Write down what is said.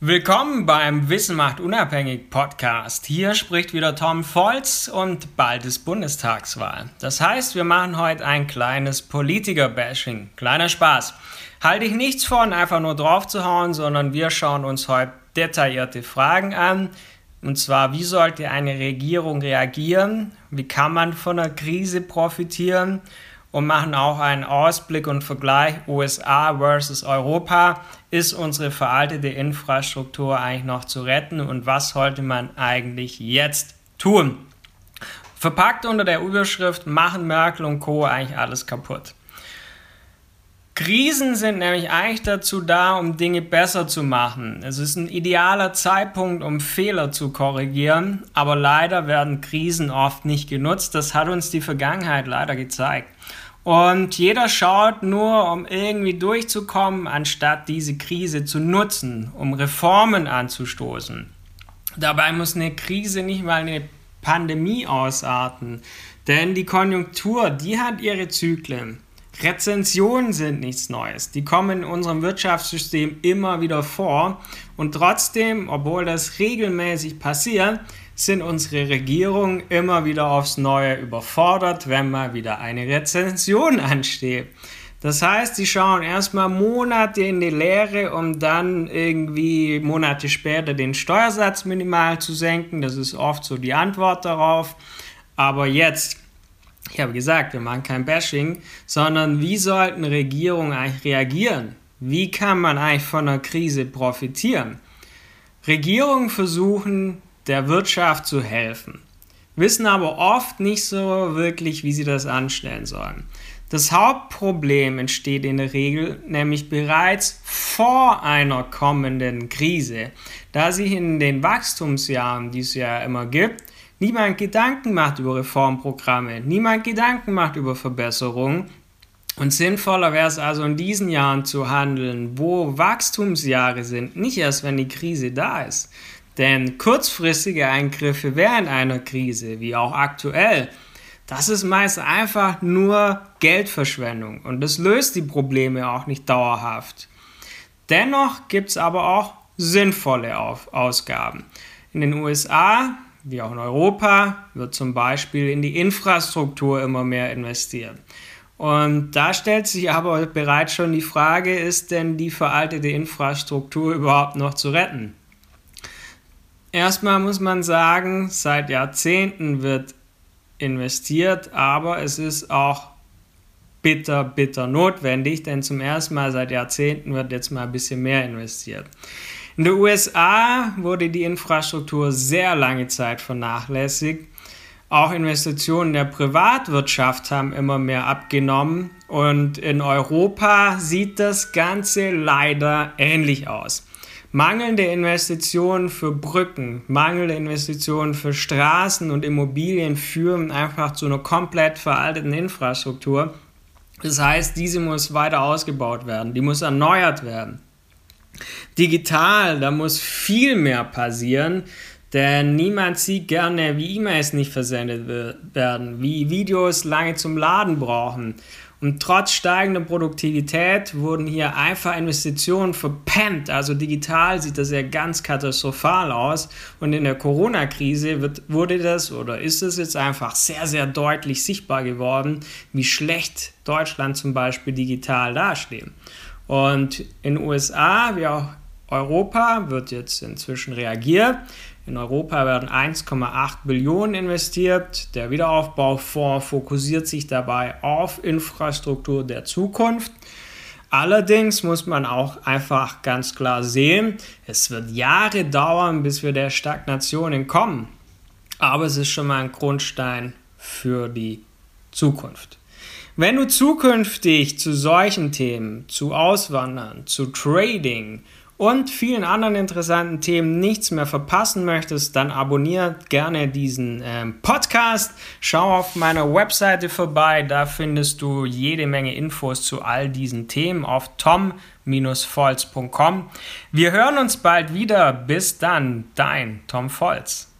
Willkommen beim Wissen macht unabhängig Podcast. Hier spricht wieder Tom Volz und bald ist Bundestagswahl. Das heißt, wir machen heute ein kleines Politiker-Bashing. Kleiner Spaß. Halte ich nichts von, einfach nur drauf zu hauen, sondern wir schauen uns heute detaillierte Fragen an. Und zwar, wie sollte eine Regierung reagieren? Wie kann man von einer Krise profitieren? Und machen auch einen Ausblick und Vergleich USA versus Europa. Ist unsere veraltete Infrastruktur eigentlich noch zu retten und was sollte man eigentlich jetzt tun? Verpackt unter der Überschrift machen Merkel und Co. eigentlich alles kaputt. Krisen sind nämlich eigentlich dazu da, um Dinge besser zu machen. Es ist ein idealer Zeitpunkt, um Fehler zu korrigieren, aber leider werden Krisen oft nicht genutzt. Das hat uns die Vergangenheit leider gezeigt. Und jeder schaut nur, um irgendwie durchzukommen, anstatt diese Krise zu nutzen, um Reformen anzustoßen. Dabei muss eine Krise nicht mal eine Pandemie ausarten, denn die Konjunktur, die hat ihre Zyklen. Rezensionen sind nichts Neues. Die kommen in unserem Wirtschaftssystem immer wieder vor. Und trotzdem, obwohl das regelmäßig passiert, sind unsere Regierungen immer wieder aufs Neue überfordert, wenn mal wieder eine Rezension ansteht. Das heißt, sie schauen erstmal Monate in die Leere, um dann irgendwie Monate später den Steuersatz minimal zu senken. Das ist oft so die Antwort darauf. Aber jetzt, ich habe gesagt, wir machen kein Bashing, sondern wie sollten Regierungen eigentlich reagieren? Wie kann man eigentlich von einer Krise profitieren? Regierungen versuchen der Wirtschaft zu helfen, wissen aber oft nicht so wirklich, wie sie das anstellen sollen. Das Hauptproblem entsteht in der Regel nämlich bereits vor einer kommenden Krise, da sich in den Wachstumsjahren, die es ja immer gibt, niemand Gedanken macht über Reformprogramme, niemand Gedanken macht über Verbesserungen. Und sinnvoller wäre es also in diesen Jahren zu handeln, wo Wachstumsjahre sind, nicht erst wenn die Krise da ist. Denn kurzfristige Eingriffe während einer Krise, wie auch aktuell, das ist meist einfach nur Geldverschwendung und das löst die Probleme auch nicht dauerhaft. Dennoch gibt es aber auch sinnvolle Ausgaben. In den USA, wie auch in Europa, wird zum Beispiel in die Infrastruktur immer mehr investiert. Und da stellt sich aber bereits schon die Frage, ist denn die veraltete Infrastruktur überhaupt noch zu retten? Erstmal muss man sagen, seit Jahrzehnten wird investiert, aber es ist auch bitter, bitter notwendig, denn zum ersten Mal seit Jahrzehnten wird jetzt mal ein bisschen mehr investiert. In den USA wurde die Infrastruktur sehr lange Zeit vernachlässigt. Auch Investitionen der Privatwirtschaft haben immer mehr abgenommen und in Europa sieht das Ganze leider ähnlich aus. Mangelnde Investitionen für Brücken, mangelnde Investitionen für Straßen und Immobilien führen einfach zu einer komplett veralteten Infrastruktur. Das heißt, diese muss weiter ausgebaut werden, die muss erneuert werden. Digital, da muss viel mehr passieren, denn niemand sieht gerne, wie E-Mails nicht versendet werden, wie Videos lange zum Laden brauchen und trotz steigender Produktivität wurden hier einfach Investitionen verpennt. Also digital sieht das ja ganz katastrophal aus. Und in der Corona-Krise wurde das oder ist es jetzt einfach sehr, sehr deutlich sichtbar geworden, wie schlecht Deutschland zum Beispiel digital dasteht. Und in den USA wie auch Europa wird jetzt inzwischen reagiert. In Europa werden 1,8 Billionen investiert. Der Wiederaufbaufonds fokussiert sich dabei auf Infrastruktur der Zukunft. Allerdings muss man auch einfach ganz klar sehen, es wird Jahre dauern, bis wir der Stagnation entkommen. Aber es ist schon mal ein Grundstein für die Zukunft. Wenn du zukünftig zu solchen Themen, zu Auswandern, zu Trading und vielen anderen interessanten Themen nichts mehr verpassen möchtest, dann abonniert gerne diesen ähm, Podcast. Schau auf meiner Webseite vorbei, da findest du jede Menge Infos zu all diesen Themen auf tom-volz.com. Wir hören uns bald wieder. Bis dann, dein Tom Volz.